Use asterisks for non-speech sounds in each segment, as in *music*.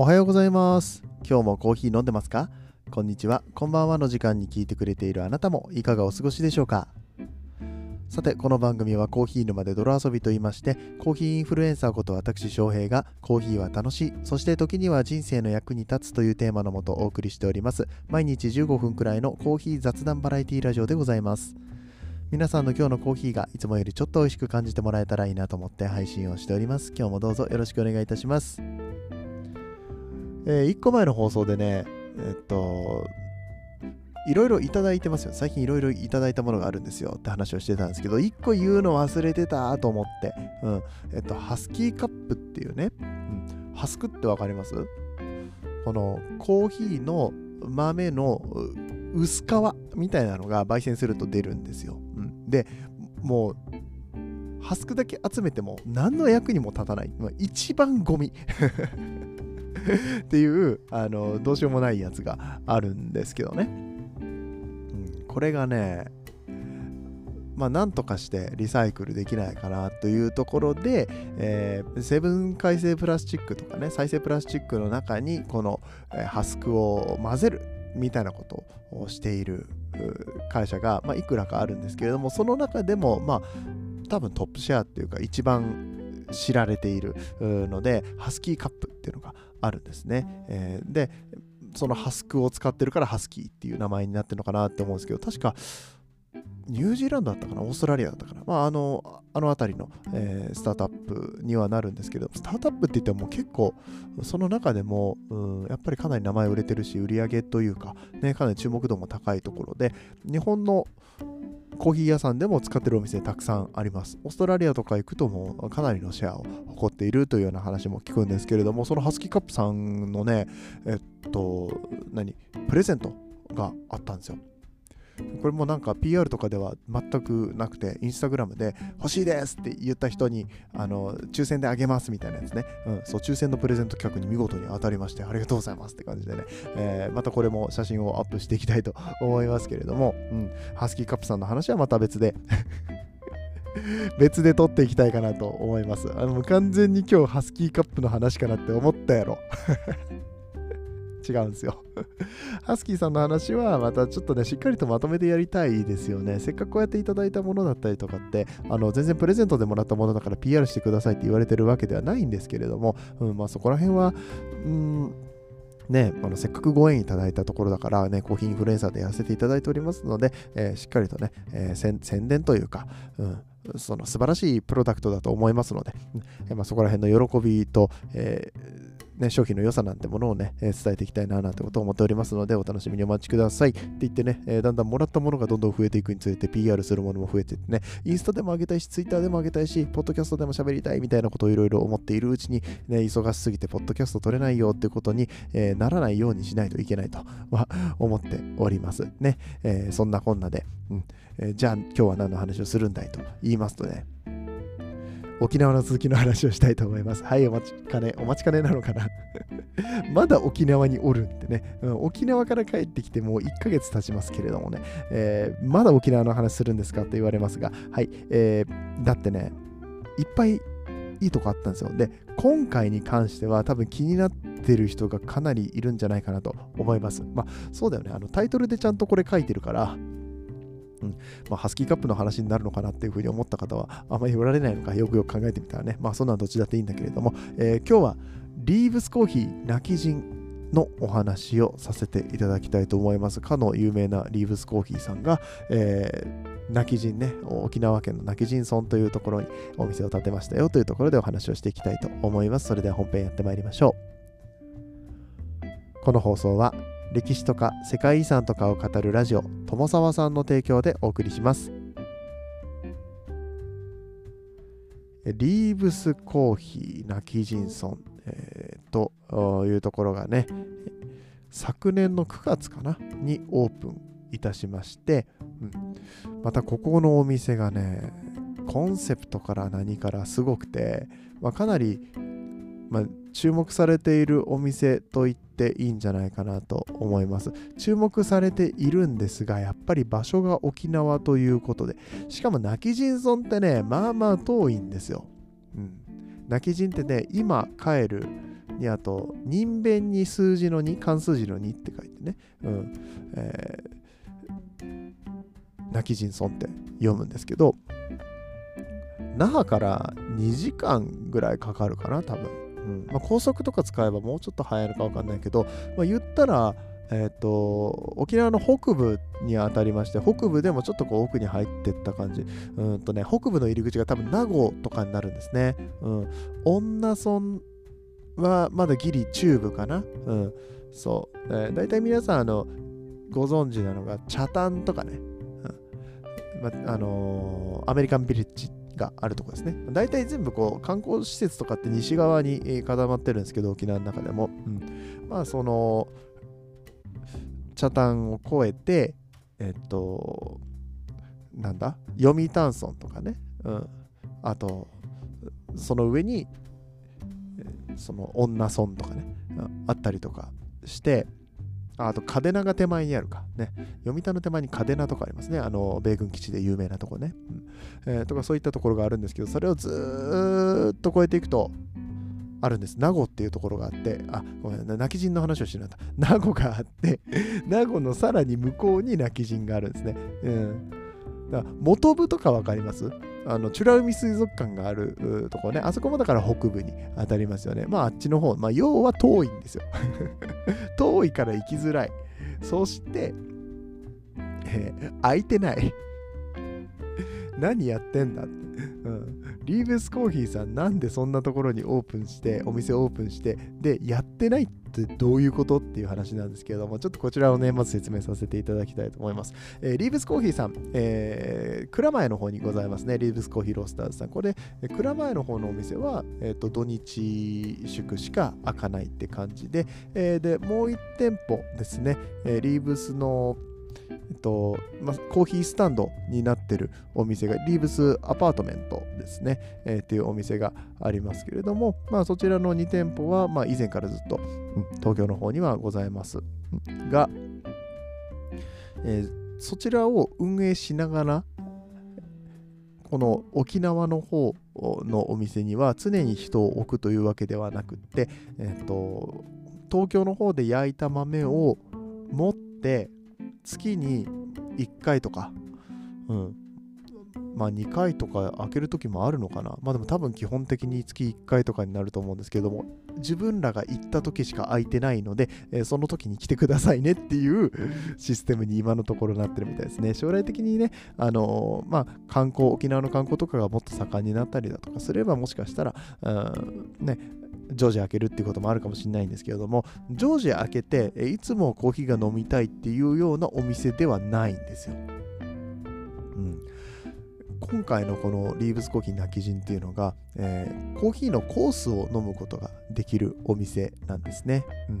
おはようございます。今日もコーヒー飲んでますか？こんにちは、こんばんはの時間に聞いてくれているあなたもいかがお過ごしでしょうか？さて、この番組はコーヒー沼で泥遊びと言いまして、コーヒーインフルエンサーこと私翔平がコーヒーは楽しい、そして時には人生の役に立つというテーマのもとお送りしております。毎日15分くらいのコーヒー雑談バラエティラジオでございます。皆さんの今日のコーヒーがいつもよりちょっと美味しく感じてもらえたらいいなと思って配信をしております。今日もどうぞよろしくお願いいたします。え1個前の放送でね、えっと、いろいろいただいてますよ。最近いろいろいただいたものがあるんですよって話をしてたんですけど、1個言うの忘れてたと思って、うん。えっと、ハスキーカップっていうね、うん、ハスクってわかります？このコーヒーの豆の薄皮みたいなのが焙煎すると出るんですよ。うん、で、もう、ハスクだけ集めても何の役にも立たない。一番ゴミ。っていうあのどうしようもないやつがあるんですけどね、うん、これがねまあなんとかしてリサイクルできないかなというところで、えー、セブン改正プラスチックとかね再生プラスチックの中にこの、えー、ハスクを混ぜるみたいなことをしている会社が、まあ、いくらかあるんですけれどもその中でもまあ多分トップシェアっていうか一番知られているのでハスキーカップっていうのがあるんですね。えー、でそのハスクを使ってるからハスキーっていう名前になってるのかなって思うんですけど確かニュージーランドだったかな？オーストラリアだったかな？まああのあの辺りの、えー、スタートアップにはなるんですけどスタートアップって言っても結構その中でも、うん、やっぱりかなり名前売れてるし売り上げというか、ね、かなり注目度も高いところで日本のコーヒー屋さんでも使ってるお店たくさんあります。オーストラリアとか行くともかなりのシェアを誇っているというような話も聞くんですけれども、そのハスキーカップさんのね、えっと、何、プレゼントがあったんですよ。これもなんか PR とかでは全くなくて、インスタグラムで欲しいですって言った人に、あの、抽選であげますみたいなやつね。うん、そう、抽選のプレゼント企画に見事に当たりまして、ありがとうございますって感じでね、えー、またこれも写真をアップしていきたいと思いますけれども、うん、ハスキーカップさんの話はまた別で *laughs* 別で撮っていきたいかなと思います。あの完全に今日ハスキーカップの話かなって思ったやろ。*laughs* 違うんですよ。*laughs* ハスキーさんの話はまたちょっとね、しっかりとまとめてやりたいですよね。せっかくこうやっていただいたものだったりとかって、あの全然プレゼントでもらったものだから PR してくださいって言われてるわけではないんですけれども、うん、まあそこら辺は、うん、ね、あのせっかくご縁いただいたところだからね、コーヒーインフルエンサーでやらせていただいておりますので、えー、しっかりとね、えー、宣伝というか、うん、その素晴らしいプロダクトだと思いますので、えまあ、そこら辺の喜びと、えーね、商品の良さなんてものをね、えー、伝えていきたいななんてことを思っておりますので、お楽しみにお待ちくださいって言ってね、えー、だんだんもらったものがどんどん増えていくにつれて PR するものも増えていってね、インスタでも上げたいし、ツイッターでも上げたいし、ポッドキャストでも喋りたいみたいなことをいろいろ思っているうちに、ね、忙しすぎてポッドキャスト撮れないよってことに、えー、ならないようにしないといけないとは思っております。ね、え、そんなこんなで、うんえ、じゃあ今日は何の話をするんだいと言いますとね、沖縄の続きの話をしたいと思います。はい、お待ちかね、お待ちかねなのかな *laughs* まだ沖縄におるんでね、うん、沖縄から帰ってきてもう1ヶ月経ちますけれどもね、えー、まだ沖縄の話するんですかって言われますが、はい、えー、だってね、いっぱいいいとこあったんですよ。で、今回に関しては多分気になってる人がかなりいるんじゃないかなと思います。まあ、そうだよね、あのタイトルでちゃんとこれ書いてるから、うん。まあ、ハスキーカップの話になるのかなっていうふうに思った方はあまりおられないのかよくよく考えてみたらね。まあそんなのどっちだっていいんだけれども、えー、今日はリーブスコーヒー泣き人のお話をさせていただきたいと思います。かの有名なリーブスコーヒーさんが、えー、泣き人ね沖縄県の泣き人村というところにお店を建てましたよというところでお話をしていきたいと思います。それでは本編やってまいりましょう。この放送は歴史とか世界遺産とかを語るラジオ友沢さんの提供でお送りします。リーブスコーヒー泣き人村、えー、というところがね昨年の9月かなにオープンいたしまして、うん、またここのお店がねコンセプトから何からすごくて、まあ、かなり、まあ、注目されているお店といっていいんじゃないかなと思います。注目されているんですがやっぱり場所が沖縄ということで。しかも泣き人村ってねまあまあ遠いんですよ、うん、泣き人ってね今帰るにあと人弁に数字の2漢数字の2って書いてね、うん。えー、泣き人村って読むんですけど那覇から2時間ぐらいかかるかな多分、うんまあ、高速とか使えばもうちょっと早いのか分かんないけど、まあ、言ったらえっ、ー、と、沖縄の北部にあたりまして、北部でもちょっとこう奥に入ってった感じ。うんとね、北部の入り口が多分名護とかになるんですね。うん。女村はまだギリ中部かな。うん。そう。えー、大体皆さん、あの、ご存知なのが、茶炭とかね。うんまあのー、アメリカンビレッジがあるとこですね。大体全部こう観光施設とかって西側に固まってるんですけど、沖縄の中でも。うん、まあその茶炭を越えて、えっと、なんだ？読谷村とかね、うん、あと、その上に、その女村とかね、あったりとかして、あと、嘉手納が手前にあるか。ね。読谷の手前に嘉手納とかありますね。あの、米軍基地で有名なとこね。うんえー、とか、そういったところがあるんですけど、それをずっと越えていくと、あるんです。名護っていうところがあって、あ、ごめん、泣き人の話をしてなかった。名護があって、名護のさらに向こうに泣き人があるんですね。うん。だから元部とかわかります？あの、チュラ海水族館があるとこね、あそこもだから北部に当たりますよね。まあ、あっちの方、まあ、要は遠いんですよ。*laughs* 遠いから行きづらい。そして、えー、空いてない。何やってんだって。うん。リーブスコーヒーさんなんでそんなところにオープンしてお店オープンして。でやってないってどういうことっていう話なんですけれどもちょっとこちらをねまず説明させていただきたいと思います、えー、リーブスコーヒーさん、えー、蔵前の方にございますね。リーブスコーヒーロースターズさん。これ蔵前の方のお店は、えーと、土日祝しか開かないって感じで、えー、でもう1店舗ですね、えー、リーブスのえっとまあコーヒースタンドになってるお店がリーブスアパートメントですね、えー、っていうお店がありますけれども、まあ、そちらの2店舗は、まあ、以前からずっと、うん、東京の方にはございます。が、えー、そちらを運営しながらこの沖縄の方のお店には常に人を置くというわけではなくって、えーと東京の方で焼いた豆を持って月に1回とか、うん、まあ2回とか開ける時もあるのかな。まあでも多分基本的に月1回とかになると思うんですけども、自分らが行った時しか空いてないので、えー、その時に来てくださいねっていう *laughs* システムに今のところなってるみたいですね。将来的にね、あのー、まあ観光、沖縄の観光とかがもっと盛んになったりだとかすれば、もしかしたら、うん、ね、常時開けるっていうこともあるかもしれないんですけれども、常時開けて、いつもコーヒーが飲みたいっていうようなお店ではないんですよ。うん。今回のこのリーブスコーヒー泣き人っていうのが、えー、コーヒーのコースを飲むことができるお店なんですね。うん、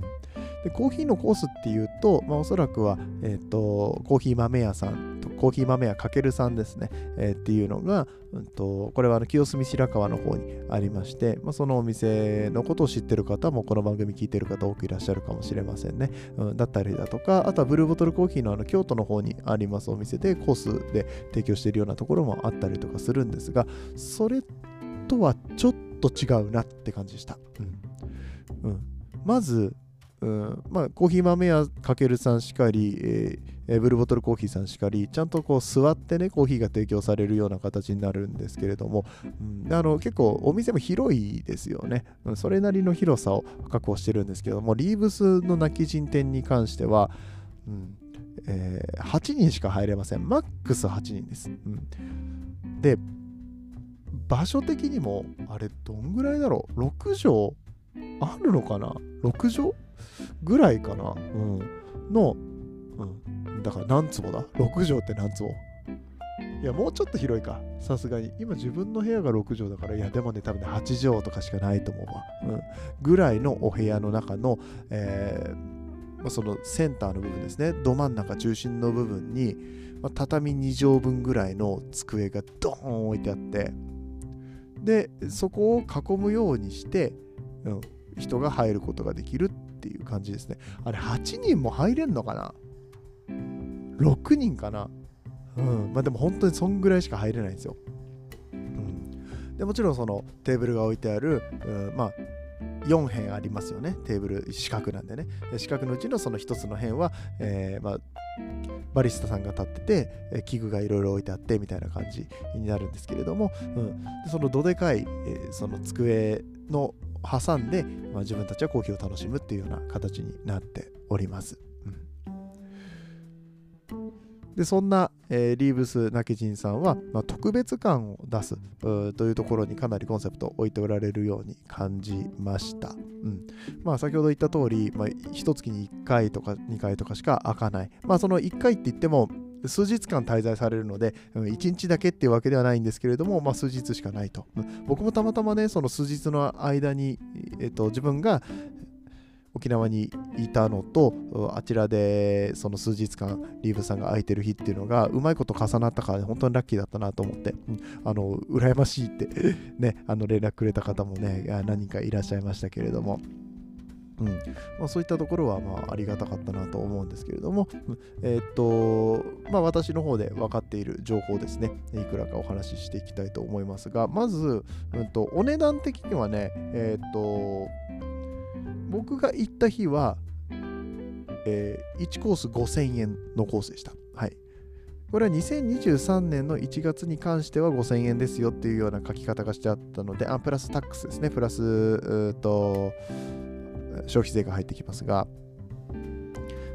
でコーヒーのコースっていうと、まあ、おそらくは、えーと、コーヒー豆屋さんとコーヒー豆屋かけるさんですね、えー、っていうのが、うんと、これはあの清澄白河の方にありまして、まあ、そのお店のことを知ってる方もこの番組聞いてる方多くいらっしゃるかもしれませんね、うん、だったりだとかあとはブルーボトルコーヒーのあの京都の方にありますお店でコースで提供しているようなところもあったりとかするんですがそれってとはちょっと違うなって感じでした、うん。うん、まずうん。まあ、コーヒー豆屋かけるさんしかり、えー、ブルボトルコーヒーさんしかり、ちゃんとこう座ってね、コーヒーが提供されるような形になるんですけれども、うん、あの結構お店も広いですよね、うん。それなりの広さを確保してるんですけども、リーブスの泣き人店に関しては、うん。えー、8人しか入れません。マックス8人です。うん、で、場所的にも、あれ、どんぐらいだろう ?6 畳あるのかな ?6 畳ぐらいかな、うん、の、うん、だから何坪だ ?6 畳って何坪？いや、もうちょっと広いか。さすがに。今自分の部屋が6畳だから、いや、でもね、多分ね、8畳とかしかないと思うわ。うん。ぐらいのお部屋の中の、えー、まあ、そのセンターの部分ですね。ど真ん中中心の部分に、まあ、畳2畳分ぐらいの机がドーン置いてあって、で、そこを囲むようにして、うん、人が入ることができるっていう感じですね。あれ、8人も入れんのかな ?6 人かな？うん。まあでも本当にそんぐらいしか入れないんですよ。うん。でもちろんそのテーブルが置いてある、うん、まあ、4辺ありますよねテーブル四角なんでね四角のうちのその1つの辺は、えー、まあ、バリスタさんが立ってて器具がいろいろ置いてあってみたいな感じになるんですけれども、うん、でそのどでかい、え、その机の挟んで、まあ、自分たちはコーヒーを楽しむっていうような形になっております。でそんな、えー、リーブス・ナケジンさんは、まあ、特別感を出すというところにかなりコンセプトを置いておられるように感じました。うんまあ、先ほど言った通り、まあ、1月に1回とか2回とかしか開かない。まあ、その1回って言っても数日間滞在されるので、1日だけっていうわけではないんですけれども、まあ、数日しかないと。僕もたまたまね、その数日の間に、えっと、自分が、沖縄にいたのとあちらでその数日間リーブさんが空いてる日っていうのがうまいこと重なったから本当にラッキーだったなと思って、うん、あの羨ましいって *laughs* ねあの連絡くれた方もね何人かいらっしゃいましたけれども。うんまあ、そういったところはまあありがたかったなと思うんですけれども、えー、っと、まあ、私の方で分かっている情報ですね、いくらかお話ししていきたいと思いますが、まず、うんと、お値段的にはね、えー、っと、僕が行った日は、えー、1コース5000円のコースでした。はい。これは2023年の1月に関しては5000円ですよっていうような書き方がしてあったので、あ、プラスタックスですね。プラス、と、消費税が入ってきますが、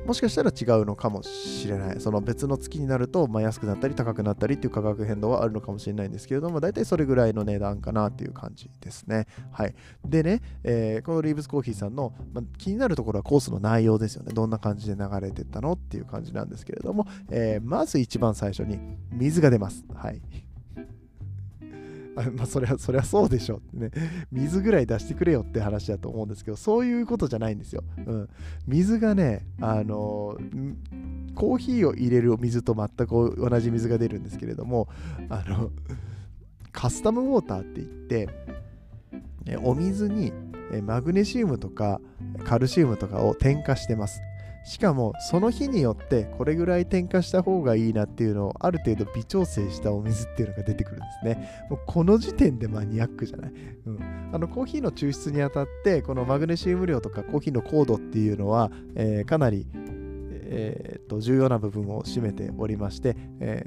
もしかしたら違うのかもしれない。その別の月になると、まあ、安くなったり高くなったりっていう価格変動はあるのかもしれないんですけれども、大体それぐらいの値段かなっていう感じですね。はい。でね、えー、このリーブスコーヒーさんの、まあ、気になるところはコースの内容ですよね。どんな感じで流れてったのっていう感じなんですけれども、えー、まず一番最初に水が出ます。はい。あ *laughs* まあ、それは、それはそうでしょってね。水ぐらい出してくれよって話だと思うんですけど、そういうことじゃないんですよ。うん。水がね、あの、コーヒーを入れる水と全く同じ水が出るんですけれども、あの、カスタムウォーターって言って、お水にマグネシウムとかカルシウムとかを添加してます。しかもその日によってこれぐらい添加した方がいいなっていうのをある程度微調整したお水っていうのが出てくるんですね。もうこの時点でマニアックじゃない、うん、あのコーヒーの抽出にあたってこのマグネシウム量とかコーヒーの高度っていうのは、えー、かなり、えー、と重要な部分を占めておりまして、え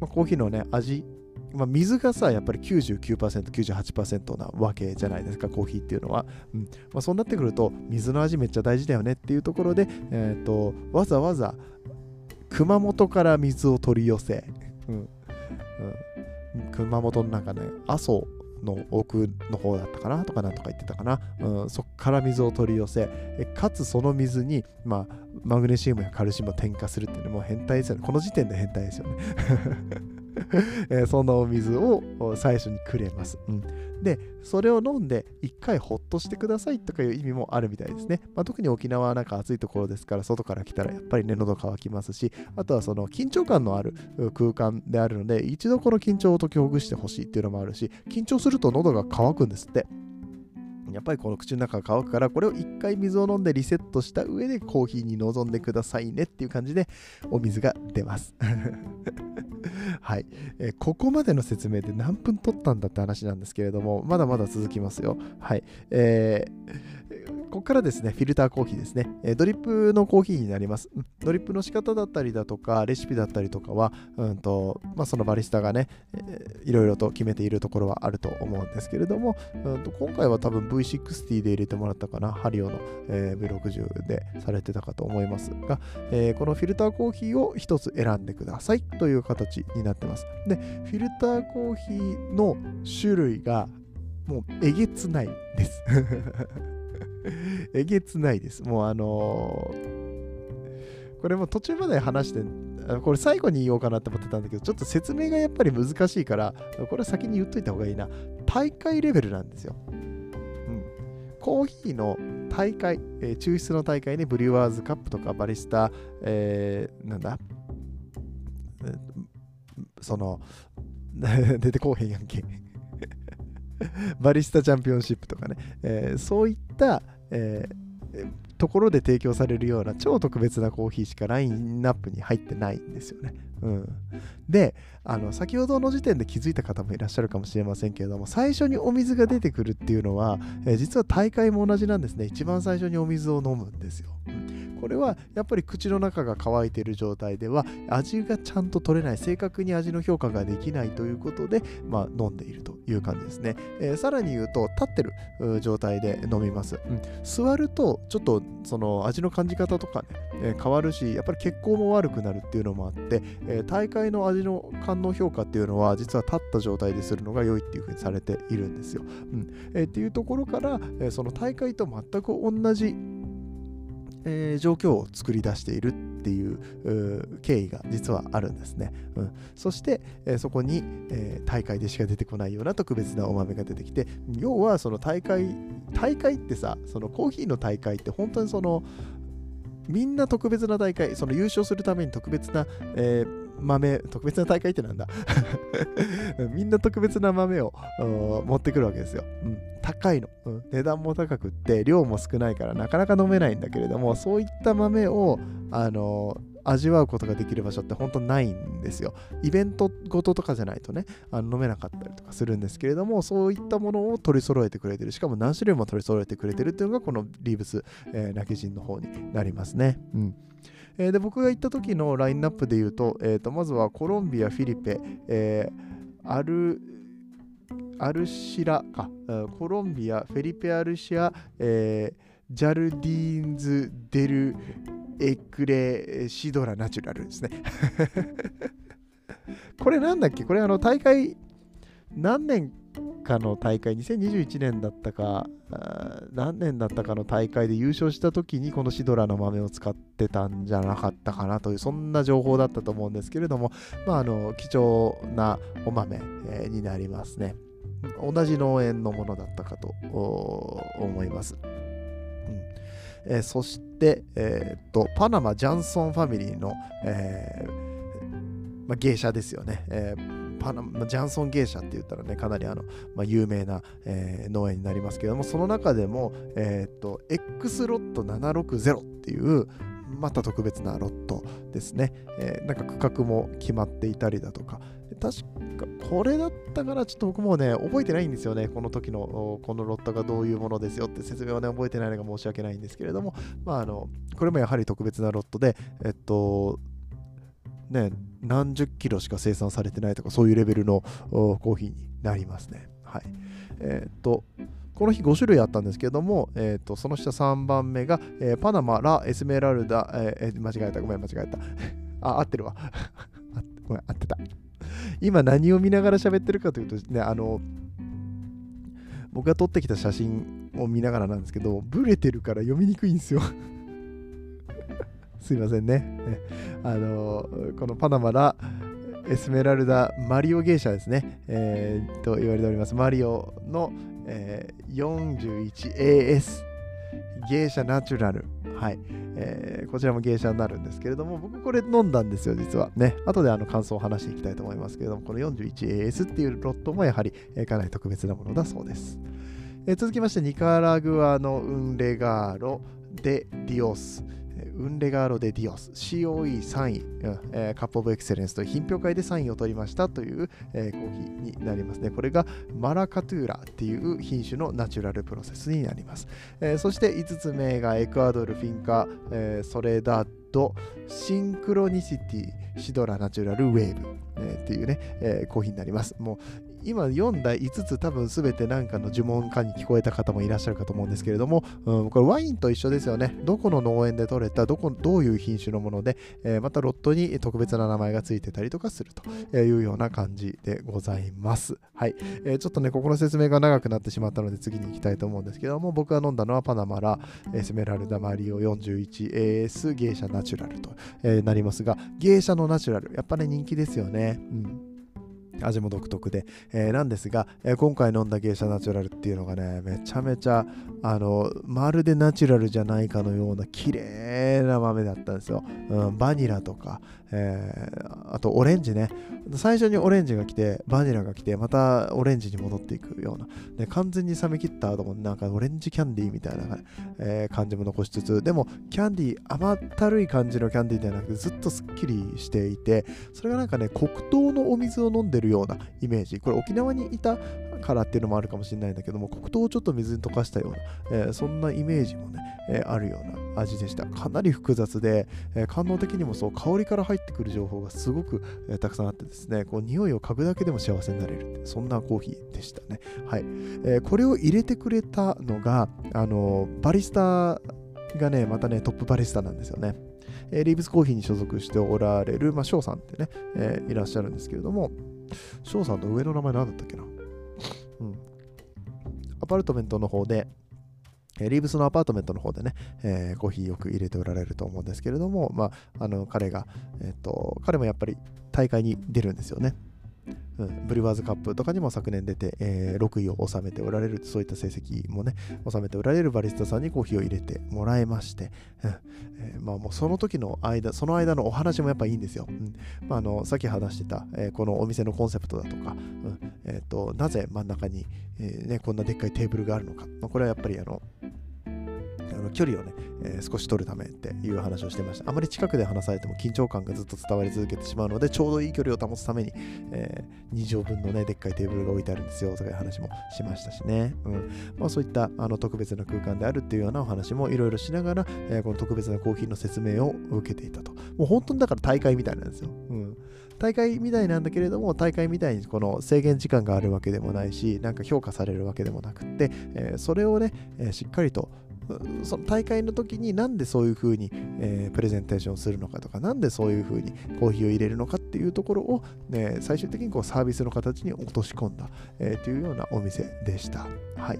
ー、コーヒーのね味まあ、水がさ、やっぱり99%、98%なわけじゃないですか、コーヒーっていうのは。うん。まあ、そうなってくると、水の味めっちゃ大事だよねっていうところで、えーと、わざわざ熊本から水を取り寄せ、うん。うん、熊本の中ね、阿蘇の奥の方だったかなとかなんとか言ってたかな、うん、そこから水を取り寄せ。かつその水に、まあ、マグネシウムやカルシウムを添加するっていうのも変態ですよね。この時点で変態ですよね。*laughs* え、そのお水を最初にくれます。うん、で、それを飲んで一回ほっとしてくださいとかいう意味もあるみたいですね。まあ、特に沖縄はなんか暑いところですから、外から来たらやっぱりね、喉乾きますし、あとはその緊張感のある空間であるので、一度この緊張を解きほぐしてほしいっていうのもあるし、緊張すると喉が乾くんですって。やっぱりこの口の中が乾くから、これを1回水を飲んでリセットした上でコーヒーに臨んでくださいねっていう感じでお水が出ます。*laughs* はい、えー、ここまでの説明で何分取ったんだって話なんですけれども、まだまだ続きますよ。はい。えーここからですね、フィルターコーヒーですね。えドリップのコーヒーになります。ドリップの仕方だったりだとか、レシピだったりとかは、うんとまあ、そのバリスタがね、えー、いろいろと決めているところはあると思うんですけれども、うんと今回は多分 V60 で入れてもらったかな、ハリオの、えー、V60 でされてたかと思いますが、えー、このフィルターコーヒーを1つ選んでくださいという形になってます。で、フィルターコーヒーの種類がもうえげつないです。*laughs* *laughs* えげつないです。もうあのー、これも途中まで話して、これ最後に言おうかなって思ってたんだけど、ちょっと説明がやっぱり難しいから、これ先に言っといた方がいいな。大会レベルなんですよ。うん。コーヒーの大会、えー、抽出の大会にブリュワーズカップとかバリスタ、えー、なんだ、その、*laughs* 出てこうへんやんけ *laughs* バリスタチャンピオンシップとかね、えー、そういった、えー、ところで提供されるような超特別なコーヒーしかラインナップに入ってないんですよね。うん、であの先ほどの時点で気づいた方もいらっしゃるかもしれませんけれども最初にお水が出てくるっていうのは、えー、実は大会も同じなんですね一番最初にお水を飲むんですよ。うんこれはやっぱり口の中が乾いている状態では味がちゃんと取れない正確に味の評価ができないということで、まあ、飲んでいるという感じですね、えー、さらに言うと立ってる状態で飲みます、うん、座るとちょっとその味の感じ方とかね、えー、変わるしやっぱり血行も悪くなるっていうのもあって、えー、大会の味の感能評価っていうのは実は立った状態でするのが良いっていうふうにされているんですよ、うん。えー、っていうところから、えその大会と全く同じえー、状況を作り出しているっていう経緯が実はあるんですね。うん、そして、えー、そこに、えー、大会でしか出てこないような特別なお豆が出てきて要はその大会大会ってさそのコーヒーの大会って本当にそのみんな特別な大会その優勝するために特別な、えー豆、特別な大会ってなんだ？*laughs* みんな特別な豆を持ってくるわけですよ。うん、高いの、うん、値段も高くって量も少ないからなかなか飲めないんだけれどもそういった豆を、あの味わうことができる場所って本当ないんですよ。イベントごととかじゃないとね、あの飲めなかったりとかするんですけれども、そういったものを取り揃えてくれてる。しかも何種類も取り揃えてくれてるっていうのがこのリーブス、えー、泣き人の方になりますね。うんえー、で僕が行った時のラインナップで言うと,、えーと、まずはコロンビア、フィリペ、えー、アルアルシラか、コロンビア、フェリペ・アルシア、えー、ジャルディーンズ・デル・エクレ・シドラ・ナチュラルですね。*laughs* これなんだっけ？これあの大会何年かの大会、2021年だったか、何年だったかの大会で優勝した時にこのシドラの豆を使ってたんじゃなかったかなという、そんな情報だったと思うんですけれども、まあ、あの貴重なお豆、えー、になりますね。同じ農園のものだったかと思います。うんえー、そして、えー、っとパナマ・ジャンソンファミリーの、えーまあ、芸者ですよね。えーパナジャンソン芸者って言ったらね、かなりあの、まあ、有名な、えー、農園になりますけども、その中でも、えっ、と、X ロット760っていう、また特別なロットですね。えー、なんか区画も決まっていたりだとか、確かこれだったからちょっと僕もね、覚えてないんですよね。この時のこのロットがどういうものですよって説明はね、覚えてないのが申し訳ないんですけれども、まああの、これもやはり特別なロットで、えっと、ね、何十キロしか生産されてないとか、そういうレベルのコーヒーになりますね。はい。えー、っと、この日5種類あったんですけども、えー、とその下3番目が、えー、パナマ、ラ、エスメラルダ、えー、間違えた、ごめん、間違えた。*laughs* あ、合ってるわ。*laughs* ごめん、合ってた。今何を見ながら喋ってるかというとね、あの、僕が撮ってきた写真を見ながらなんですけど、ブレてるから読みにくいんですよすいませんね。あのこのパナマラ、エスメラルダ・マリオ芸者ですね。えー、と言われております。マリオの、えー、41AS 芸者ナチュラル。はい、えー、こちらも芸者になるんですけれども、僕これ飲んだんですよ、実は。ね。後であの感想を話していきたいと思いますけれども、この 41AS っていうロットもやはり、えー、かなり特別なものだそうです。えー、続きまして、ニカラグアのウンレガーロ・デ・ディオス。ウンレガーロ・デ・ディオス COE3 位、えー、カップ・オブ・エクセレンスという品評会で3位を取りましたという、えー、コーヒーになりますね。これがマラカトゥーラっていう品種のナチュラルプロセスになります。えー、そして5つ目がエクアドル・フィンカ、えー、ソレダッド、シンクロニシティ、シドラ・ナチュラル・ウェーブ、えー、っていうね、えー、コーヒーになります。も今読んだ5つ多分全て何かの呪文かに聞こえた方もいらっしゃるかと思うんですけれども、うん、これワインと一緒ですよね。どこの農園で採れた、どこどういう品種のもので、えー、またロットに特別な名前がついてたりとかするというような感じでございます。はい。えー、ちょっとね、ここの説明が長くなってしまったので次に行きたいと思うんですけども、僕が飲んだのはパナマラ、エスメラルダマリオ 41AS 芸者ナチュラルと、えー、なりますが、芸者のナチュラル、やっぱね人気ですよね。うん味も独特で、えー、なんですが、えー、今回飲んだ芸者ナチュラルっていうのがねめちゃめちゃあのまるでナチュラルじゃないかのような綺麗な豆だったんですよ。うん、バニラとか、えー、あとオレンジね。最初にオレンジが来て、バニラが来て、またオレンジに戻っていくような。で完全に冷め切った後もなんかオレンジキャンディーみたいな、えー、感じも残しつつ、でもキャンディー、甘ったるい感じのキャンディーではなくて、ずっとすっきりしていて、それがなんかね、黒糖のお水を飲んでるようなイメージ。これ沖縄にいたからっていうのもあるかもしれないんだけども、黒糖をちょっと水に溶かしたような、えー、そんなイメージもね、えー、あるような味でした。かなり複雑で、えー、感能的にもそう香りから入ってくる情報がすごく、えー、たくさんあってですね、こう匂いを嗅ぐだけでも幸せになれるそんなコーヒーでしたね。はい。えこれを入れてくれたのが、あのバリスタがね、またね、トップバリスタなんですよね。えーリーブスコーヒーに所属しておられる、まあ、翔さんってね、えいらっしゃるんですけれども、翔さんの上の名前何だったっけな？パルトメントの方で、リーブスのアパートメントの方でね、えー、コーヒーよく入れておられると思うんですけれども、まあ、あの彼が、えっ、と、彼もやっぱり大会に出るんですよね。うん、ブリュワーズカップとかにも昨年出て、えー、6位を収めておられる、そういった成績もね、収めておられるバリスタさんにコーヒーを入れてもらいまして、うんえー、まあもうその時の間、その間のお話もやっぱいいんですよ。うんまあ、あのさっき話してた、えー、このお店のコンセプトだとか、うんえーと、なぜ真ん中に、えーね、こんなでっかいテーブルがあるのか、まあ、これはやっぱりあの、あの距離をね、えー、少し取るためっていう話をしてました。あまり近くで話されても緊張感がずっと伝わり続けてしまうので、ちょうどいい距離を保つために、えー、2畳分のね、でっかいテーブルが置いてあるんですよとかいう話もしましたしね。うんまあ、そういったあの特別な空間であるっていうようなお話もいろいろしながら、えー、この特別なコーヒーの説明を受けていたと。もう本当にだから大会みたいなんですよ。うん大会みたいなんだけれども、大会みたいにこの制限時間があるわけでもないし、なんか評価されるわけでもなくって、えー、それをね、えー、しっかりとその大会の時になんでそういう風に、えー、プレゼンテーションするのかとか、なんでそういう風にコーヒーを入れるのかっていうところを、ね、最終的にこうサービスの形に落とし込んだ、えー、というようなお店でした。はい。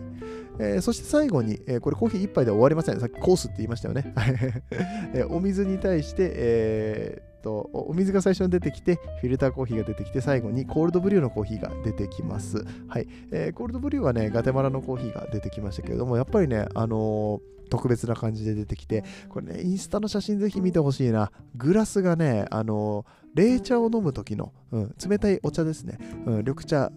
えー、そして最後に、えー、これコーヒー1杯で終わりません。さっきコースって言いましたよね。*laughs* えー、お水に対して、えーとお水が最初に出てきてフィルターコーヒーが出てきて最後にコールドブリューのコーヒーが出てきます。はいえー、コールドブリューはねガテマラのコーヒーが出てきましたけれどもやっぱりねあのー特別な感じで出てきて、これね、インスタの写真ぜひ見てほしいな。グラスがね、あの、冷茶を飲む時の、うん、冷たいお茶ですね、うん、緑茶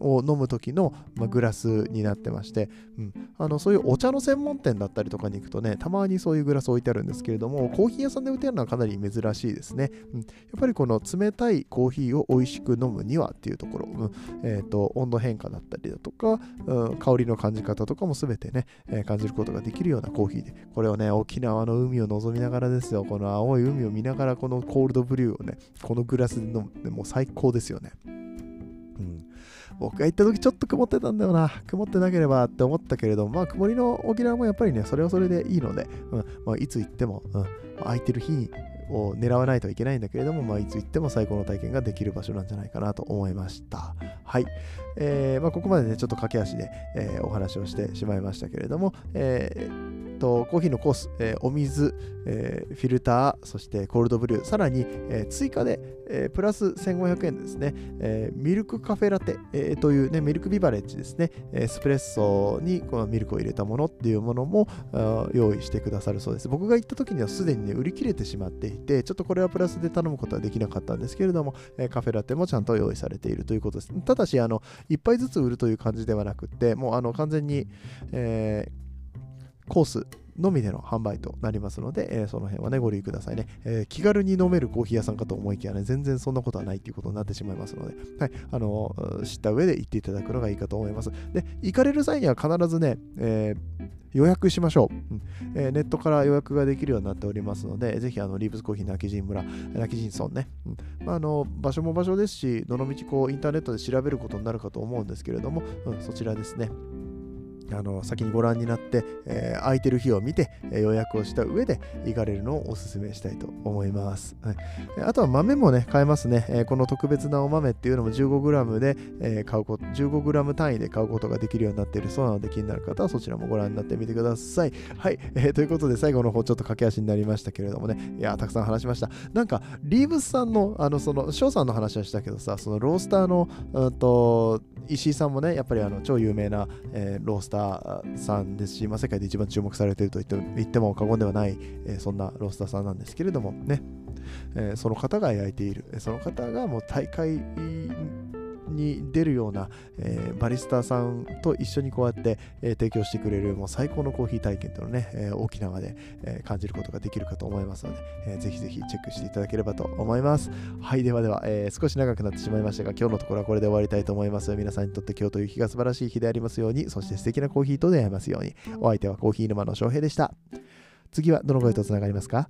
を飲む時の、まあ、グラスになってまして、うん、あのそういうお茶の専門店だったりとかに行くとねたまにそういうグラス置いてあるんですけれどもコーヒー屋さんで売ってるのはかなり珍しいですね、うん、やっぱりこの冷たいコーヒーを美味しく飲むにはっていうところ、うん。えーと、温度変化だったりだとか、うん、香りの感じ方とかも全てね、えー、感じることができるようなコーヒーでこれをね沖縄の海を望みながらですよ。この青い海を見ながらこのコールドブリューをねこのグラスで飲んでもう最高ですよね。うん、僕が行った時ちょっと曇ってたんだよな。曇ってなければって思ったけれども、まあ曇りの沖縄もやっぱりね、それはそれでいいので、うんまあ、いつ行っても、うん、空いてる日にを狙わないといけないんだけれども、まあ、いつ行っても最高の体験ができる場所なんじゃないかなと思いました。はい。えーまあ、ここまでね、ちょっと駆け足で、えー、お話をしてしまいましたけれども、えーとコーヒーのコース、えー、お水、えー、フィルター、そしてコールドブルー、さらに、えー、追加で、えプラス1500円ですね、えミルクカフェラテ、えという、ね、ミルクビバレッジですね、エスプレッソにこのミルクを入れたものっていうものも用意してくださるそうです。僕が行った時にはすでにね、売り切れてしまっていて、ちょっとこれはプラスで頼むことはできなかったんですけれども、えカフェラテもちゃんと用意されているということです。ただし、あの、1杯ずつ売るという感じではなくて、もうあの完全に、えーコースのみでの販売となりますので、えー、その辺はね、ご留意くださいね、えー、気軽に飲めるコーヒー屋さんかと思いきやね、全然そんなことはないということになってしまいますので、はい、あのー、知った上で行っていただくのがいいかと思います。で、行かれる際には必ずね、え予約しましょう、うん。えネットから予約ができるようになっておりますので、ぜひあのリーブスコーヒー泣き人村、泣き人村ね、うん。まあ、あの場所も場所ですし、どのみちこうインターネットで調べることになるかと思うんですけれども、うん、そちらですね。あの先にご覧になって、えー、空いてる日を見て、え、予約をした上で行かれるのをお勧めしたいと思います。はい、あとは豆もね、買えますね、え、この特別なお豆っていうのも 15g で、え、買うこと、15g 単位で買うことができるようになっているそうなので気になる方はそちらもご覧になってみてください。はい、えー、ということで最後の方ちょっと駆け足になりましたけれどもね、いや、たくさん話しました。なんか、リーブスさんの、あの、その、翔さんの話はしたけどさ、そのロースターの、うんと、石井さんもね、やっぱりあの超有名な、えー、ロースターさんですし、まあ、世界で一番注目されていると言って言っても過言ではない、えー、そんなロースターさんなんですけれどもね、えー、その方が焼いている、その方がもう大会に出るような、えー、バリスタさんと一緒にこうやって、えー、提供してくれるもう最高のコーヒー体験というのをね、えー、沖縄で、え感じることができるかと思いますので、えー、ぜひぜひチェックしていただければと思います。はい、ではでは、え少し長くなってしまいましたが、今日のところはこれで終わりたいと思います。皆さんにとって今日という日が素晴らしい日でありますように、そして素敵なコーヒーと出会えますように。お相手はコーヒー沼の翔平でした。次はどの声とつながりますか？